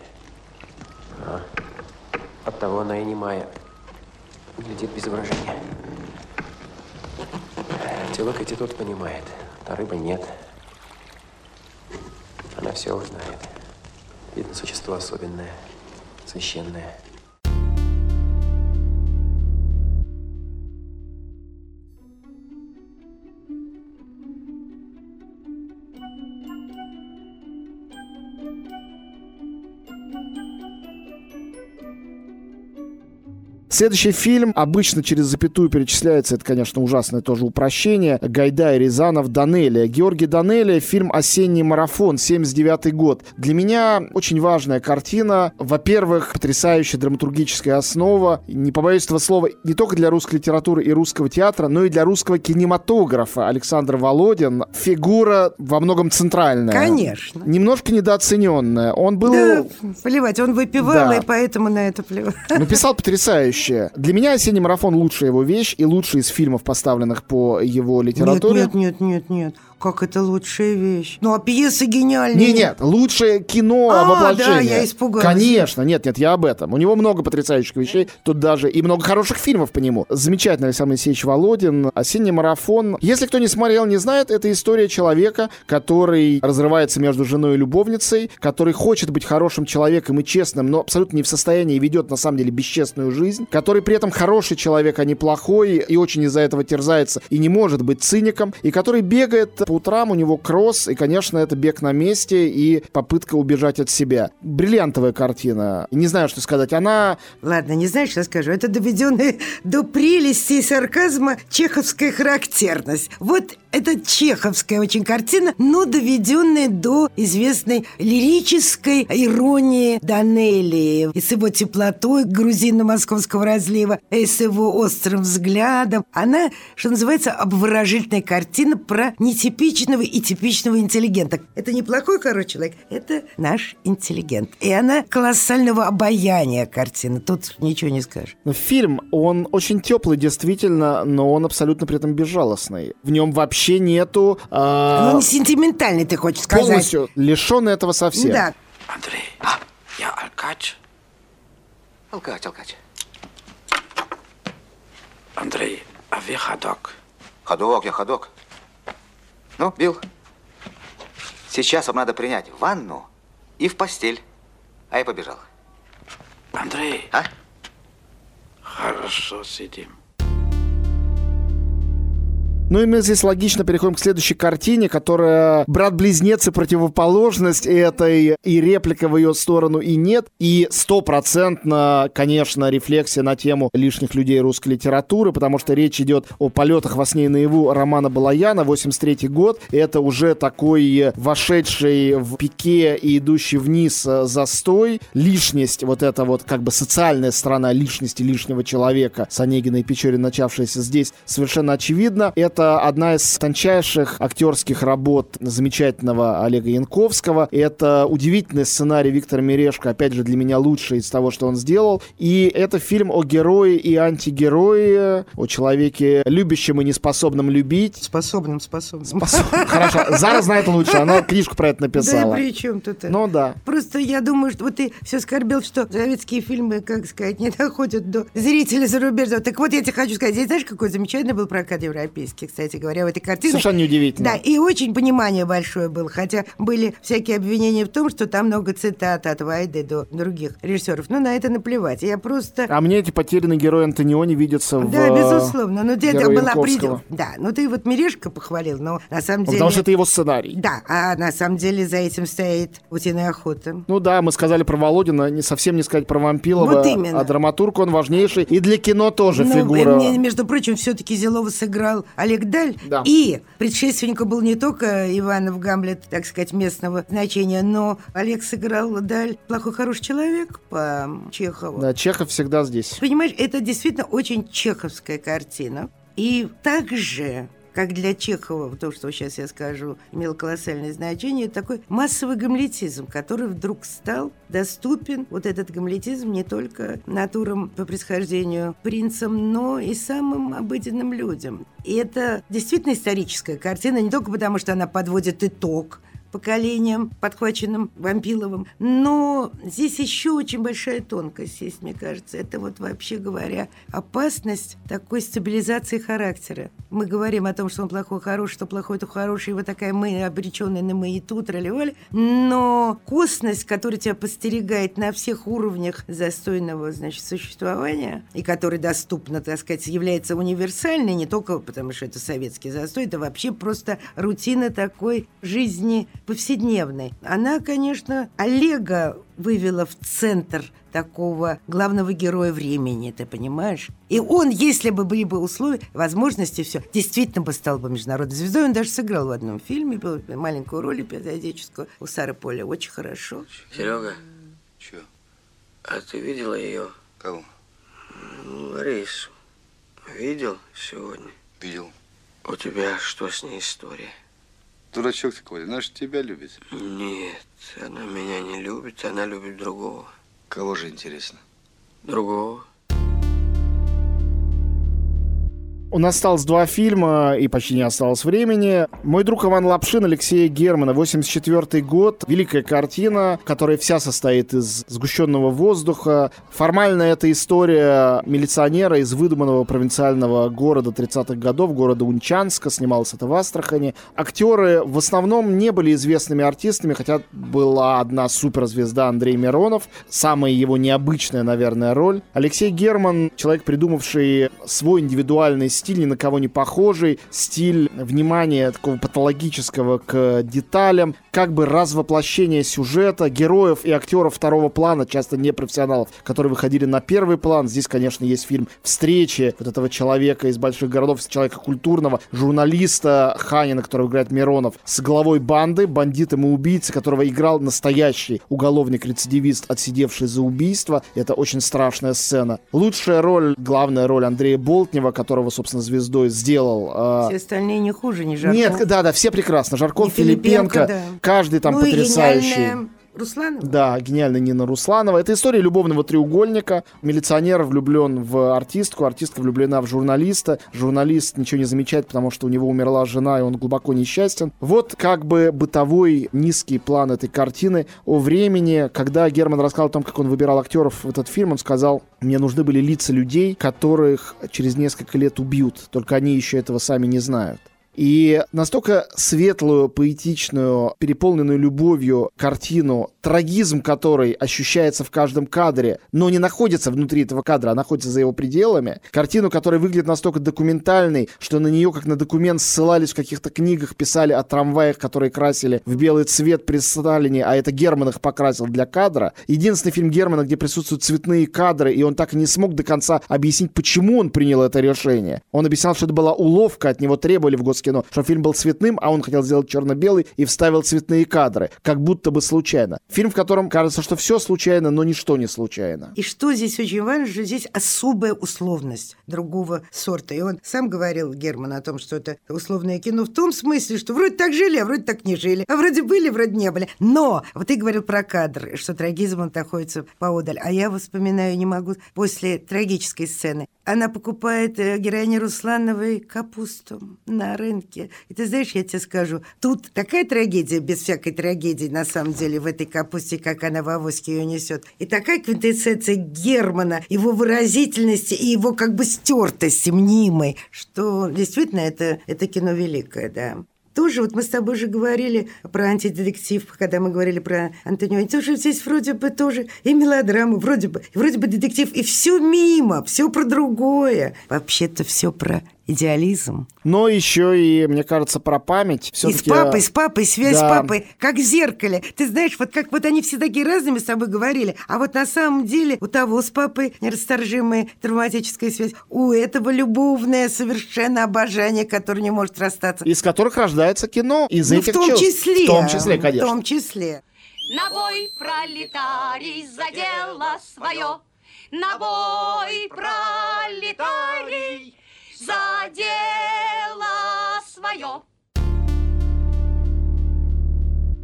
А? Оттого она и немая. Глядит без выражения. Телок эти тот понимает, а рыба нет. Она все узнает. Видно, существо особенное, священное. Следующий фильм обычно через запятую перечисляется, это, конечно, ужасное тоже упрощение. Гайдай, Рязанов, Данелия. Георгий Данелия, фильм «Осенний марафон», 79 год. Для меня очень важная картина. Во-первых, потрясающая драматургическая основа. Не побоюсь этого слова, не только для русской литературы и русского театра, но и для русского кинематографа. Александр Володин. Фигура во многом центральная. Конечно. Немножко недооцененная. Он был... Да, плевать, он выпивал, Да. и поэтому на это плевать. Написал потрясающе. Для меня «Осенний марафон» лучшая его вещь и лучший из фильмов, поставленных по его литературе. Нет, нет, нет, нет, нет. Как это лучшая вещь? Ну, а пьеса гениальная. Не, нет, лучшее кино А, воплощение. да, я испугалась. Конечно, нет, нет, я об этом. У него много потрясающих вещей, тут даже и много хороших фильмов по нему. Замечательный Александр Алексеевич Володин, «Осенний марафон». Если кто не смотрел, не знает, это история человека, который разрывается между женой и любовницей, который хочет быть хорошим человеком и честным, но абсолютно не в состоянии и ведет на самом деле бесчестную жизнь, который при этом хороший человек, а не плохой, и очень из-за этого терзается и не может быть циником, и который бегает по утрам, у него кросс, и, конечно, это бег на месте и попытка убежать от себя. Бриллиантовая картина. Не знаю, что сказать. Она Ладно, не знаешь, что скажу. Это доведенная до прелести и сарказма чеховская характерность. Вот Это чеховская очень картина, но доведенная до известной лирической иронии Данелии. И с его теплотой грузино-московского разлива, и с его острым взглядом. Она, что называется, обворожительная картина про нетипичного и типичного интеллигента. Это неплохой, короче, человек, это наш интеллигент. И она колоссального обаяния картина. Тут ничего не скажешь. Фильм, он очень теплый, действительно, но он абсолютно при этом безжалостный. В нем вообще нету... э, ну, не сентиментальный, ты хочешь сказать. Полностью лишенный этого совсем. Да. Андрей, а, я алкач. Алкач, алкач. Андрей, а вы ходок? Ходок, я ходок. Ну, Билл, сейчас вам надо принять ванну и в постель. А я побежал. Андрей. А? Хорошо, сидим. Ну и мы здесь логично переходим к следующей картине, которая брат-близнец и противоположность этой, и реплика в ее сторону, и нет. И стопроцентно, конечно, рефлексия на тему лишних людей русской литературы, потому что речь идет о полетах во сне и наяву Романа Балаяна, 83 год. Это уже такой вошедший в пике и идущий вниз э, застой. Лишность, вот эта вот как бы социальная сторона личности лишнего человека с Онегиной и Печорин, начавшаяся здесь, совершенно очевидно. Это это одна из тончайших актерских работ замечательного Олега Янковского. Это удивительный сценарий Виктора Мирешко, опять же, для меня лучший из того, что он сделал. И это фильм о герое и антигерое, о человеке, любящем и неспособном любить. Способным, способным. Способ... Хорошо, Зара знает лучше, она книжку про это написала. Да при чем тут это? Ну да. Просто я думаю, что вот ты все скорбел, что советские фильмы, как сказать, не доходят до зрителей зарубежного. Так вот, я тебе хочу сказать, здесь знаешь, какой замечательный был прокат европейский, кстати говоря, в этой картине. Совершенно неудивительно. Да, и очень понимание большое было, хотя были всякие обвинения в том, что там много цитат от Вайды до других режиссеров. Но на это наплевать. Я просто... А мне эти потерянные герои Антониони видятся в Да, безусловно. Но это была предел. Да, ну ты вот Мирешка похвалил, но на самом деле... Потому что это его сценарий. Да, а на самом деле за этим стоит утиная охота. Ну да, мы сказали про Володина, не совсем не сказать про Вампилова. Вот именно. А драматург он важнейший. И для кино тоже ну, фигура. Мне, между прочим, все-таки Зелова сыграл Олег Даль. Да. И предшественником был не только Иванов Гамлет, так сказать, местного значения, но Олег сыграл Даль плохой хороший человек по Чехову. Да, Чехов всегда здесь. Понимаешь, это действительно очень чеховская картина. И также как для Чехова, то, что сейчас я скажу, имело колоссальное значение, такой массовый гамлетизм, который вдруг стал доступен, вот этот гамлетизм, не только натурам по происхождению принцам, но и самым обыденным людям. И это действительно историческая картина, не только потому, что она подводит итог поколением, подхваченным Вампиловым. Но здесь еще очень большая тонкость есть, мне кажется. Это вот вообще говоря опасность такой стабилизации характера. Мы говорим о том, что он плохой, хороший, что плохой, то хороший, и вот такая мы, обреченные на мы и тут, роли Но косность, которая тебя постерегает на всех уровнях застойного, значит, существования, и которая доступна, так сказать, является универсальной, не только потому, что это советский застой, это вообще просто рутина такой жизни повседневной. Она, конечно, Олега вывела в центр такого главного героя времени, ты понимаешь? И он, если бы были бы условия, возможности, все, действительно бы стал бы международной звездой. Он даже сыграл в одном фильме, был маленькую роль эпизодическую у Сары Поля. Очень хорошо. Серега, Че? а ты видела ее? Кого? Ларису. Видел сегодня? Видел. У тебя что с ней история? Дурачок ты, Коля, она же тебя любит. Нет, она меня не любит, она любит другого. Кого же интересно? Другого. У нас осталось два фильма, и почти не осталось времени. «Мой друг Иван Лапшин» Алексея Германа, 84 год. Великая картина, которая вся состоит из сгущенного воздуха. Формально это история милиционера из выдуманного провинциального города 30-х годов, города Унчанска. Снималось это в Астрахани. Актеры в основном не были известными артистами, хотя была одна суперзвезда Андрей Миронов. Самая его необычная, наверное, роль. Алексей Герман, человек, придумавший свой индивидуальный стиль стиль ни на кого не похожий, стиль внимания такого патологического к деталям, как бы развоплощение сюжета, героев и актеров второго плана, часто не профессионалов, которые выходили на первый план. Здесь, конечно, есть фильм «Встречи» вот этого человека из больших городов, человека культурного, журналиста Ханина, которого играет Миронов, с главой банды, бандитом и убийцей, которого играл настоящий уголовник-рецидивист, отсидевший за убийство. Это очень страшная сцена. Лучшая роль, главная роль Андрея Болтнева, которого, собственно, звездой сделал. А, все остальные не хуже, не Жарков. Нет, да, да, все прекрасно. Жарков, Филипенко, Филипенко да. каждый там ну, потрясающий. Русланова? Да, гениальная Нина Русланова. Это история любовного треугольника. Милиционер влюблен в артистку, артистка влюблена в журналиста. Журналист ничего не замечает, потому что у него умерла жена, и он глубоко несчастен. Вот как бы бытовой низкий план этой картины о времени. Когда Герман рассказал о том, как он выбирал актеров в этот фильм, он сказал, мне нужны были лица людей, которых через несколько лет убьют, только они еще этого сами не знают. И настолько светлую, поэтичную, переполненную любовью картину, трагизм которой ощущается в каждом кадре, но не находится внутри этого кадра, а находится за его пределами. Картину, которая выглядит настолько документальной, что на нее, как на документ, ссылались в каких-то книгах, писали о трамваях, которые красили в белый цвет при Сталине, а это Герман их покрасил для кадра. Единственный фильм Германа, где присутствуют цветные кадры, и он так и не смог до конца объяснить, почему он принял это решение. Он объяснял, что это была уловка, от него требовали в гос кино, что фильм был цветным, а он хотел сделать черно-белый и вставил цветные кадры, как будто бы случайно. Фильм, в котором кажется, что все случайно, но ничто не случайно. И что здесь очень важно, что здесь особая условность другого сорта. И он сам говорил, Герман, о том, что это условное кино в том смысле, что вроде так жили, а вроде так не жили, а вроде были, вроде не были. Но вот ты говорил про кадр, что трагизм он находится поодаль. А я вспоминаю, не могу, после трагической сцены. Она покупает э, героине Руслановой капусту на рынке. И ты знаешь, я тебе скажу, тут такая трагедия без всякой трагедии, на самом деле, в этой капусте, как она в авоське ее несет. И такая квинтэссенция Германа, его выразительности и его как бы стертости мнимой, что действительно это, это кино великое, да тоже, вот мы с тобой же говорили про антидетектив, когда мы говорили про Антонио. Тоже здесь вроде бы тоже и мелодрама, вроде бы, вроде бы детектив, и все мимо, все про другое. Вообще-то все про идеализм. Но еще и, мне кажется, про память. И с папой, с папой, связь да. с папой, как в зеркале. Ты знаешь, вот как вот они все такие разными с тобой говорили, а вот на самом деле у того с папой нерасторжимая травматическая связь, у этого любовное совершенно обожание, которое не может расстаться. Из которых рождается кино, из ну, этих в том чувств. числе. В том числе, конечно. В том числе. На бой пролетарий за дело свое, на бой пролетарий за дело свое.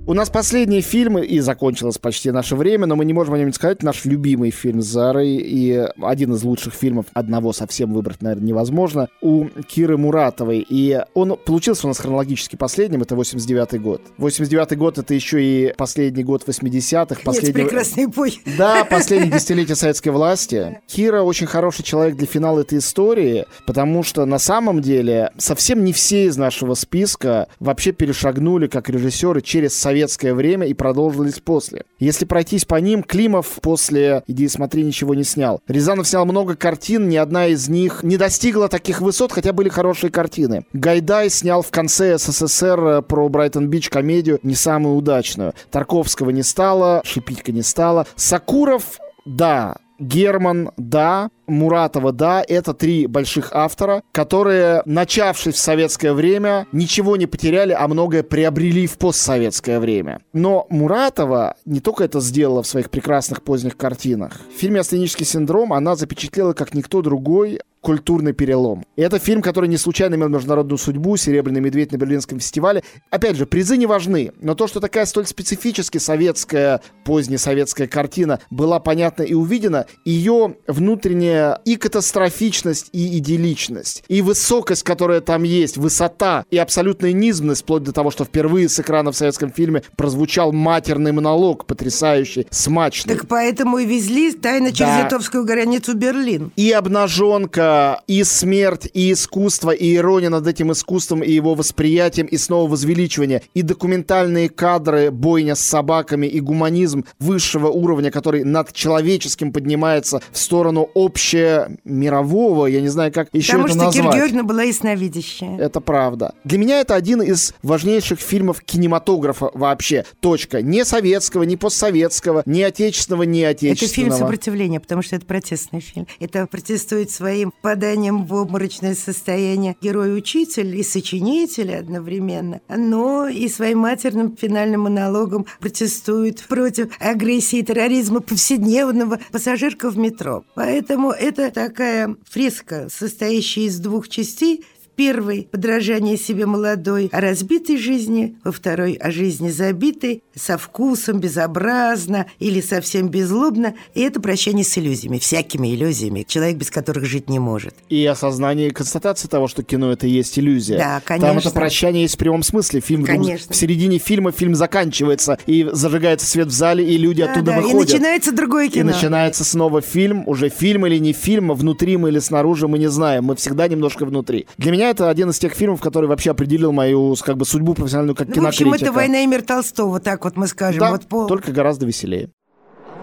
У нас последний фильм, и закончилось почти наше время, но мы не можем о нем не сказать. Наш любимый фильм с Зарой и один из лучших фильмов, одного совсем выбрать, наверное, невозможно, у Киры Муратовой. И он получился у нас хронологически последним, это 89-й год. 89-й год — это еще и последний год 80-х. Последний... прекрасный бой. Да, последнее десятилетие советской власти. Кира очень хороший человек для финала этой истории, потому что на самом деле совсем не все из нашего списка вообще перешагнули как режиссеры через совет советское время и продолжились после. Если пройтись по ним, Климов после «Иди смотри» ничего не снял. Рязанов снял много картин, ни одна из них не достигла таких высот, хотя были хорошие картины. Гайдай снял в конце СССР э, про Брайтон-Бич комедию не самую удачную. Тарковского не стало, Шипитько не стало. Сакуров, да, Герман, да, Муратова, да, это три больших автора, которые, начавшись в советское время, ничего не потеряли, а многое приобрели в постсоветское время. Но Муратова не только это сделала в своих прекрасных поздних картинах. В фильме «Астенический синдром» она запечатлела, как никто другой, культурный перелом. И это фильм, который не случайно имел международную судьбу, «Серебряный медведь» на Берлинском фестивале. Опять же, призы не важны, но то, что такая столь специфически советская, позднесоветская картина была понятна и увидена, ее внутренняя и катастрофичность, и идилличность, и высокость, которая там есть, высота и абсолютная низменность, вплоть до того, что впервые с экрана в советском фильме прозвучал матерный монолог, потрясающий, смачный. Так поэтому и везли тайно через да. литовскую границу Берлин. И обнаженка, и смерть, и искусство, и ирония над этим искусством, и его восприятием, и снова возвеличивание, и документальные кадры, бойня с собаками, и гуманизм высшего уровня, который над человеческим поднимается в сторону общего ясновидящая мирового, я не знаю, как еще Потому это что назвать. Кира Георгиевна была ясновидящая. Это правда. Для меня это один из важнейших фильмов кинематографа вообще. Точка. Не советского, не постсоветского, не отечественного, не Это фильм отечественного. сопротивления, потому что это протестный фильм. Это протестует своим поданием в обморочное состояние герой-учитель и сочинитель одновременно, но и своим матерным финальным монологом протестует против агрессии и терроризма повседневного пассажирка в метро. Поэтому это такая фреска, состоящая из двух частей, в первой – подражание себе молодой о разбитой жизни, во второй – о жизни забитой, со вкусом, безобразно или совсем беззлобно. И это прощание с иллюзиями, всякими иллюзиями, человек без которых жить не может. И осознание и констатация того, что кино это и есть иллюзия. Да, Там конечно. это прощание есть в прямом смысле. Фильм Конечно. в середине фильма фильм заканчивается, и зажигается свет в зале, и люди Да, оттуда да, и выходят. начинается другое И кино. начинается снова фильм, уже фильм или не фильм, внутри мы или снаружи, мы не знаем, мы всегда немножко внутри. Для меня это один из тех фильмов, который вообще определил мою как бы судьбу профессиональную как Ну, в общем, кинокритика. это «Война и мир» Толстого, так вот мы скажем. Да, вот по... только гораздо веселее.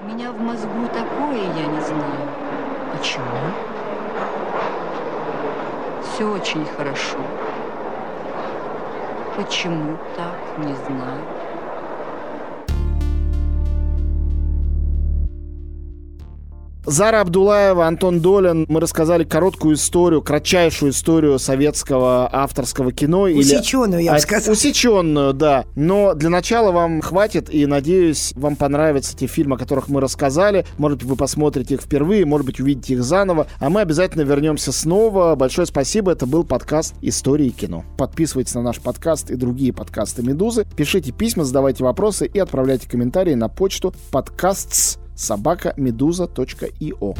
У меня в мозгу такое, я не знаю. Почему? Все очень хорошо. Почему так, не знаю. Зара Абдулаева, Антон Долин. Мы рассказали короткую историю, кратчайшую историю советского авторского кино. Усеченную, я бы А, сказала. Усеченную, да. Но для начала вам хватит, и, надеюсь, вам понравятся те фильмы, о которых мы рассказали. Может быть, вы посмотрите их впервые, может быть, увидите их заново. А мы обязательно вернемся снова. Большое спасибо. Это был подкаст «Истории кино». Подписывайтесь на наш подкаст и другие подкасты «Медузы». Пишите письма, задавайте вопросы и отправляйте комментарии на почту подкастс собака медуза.io.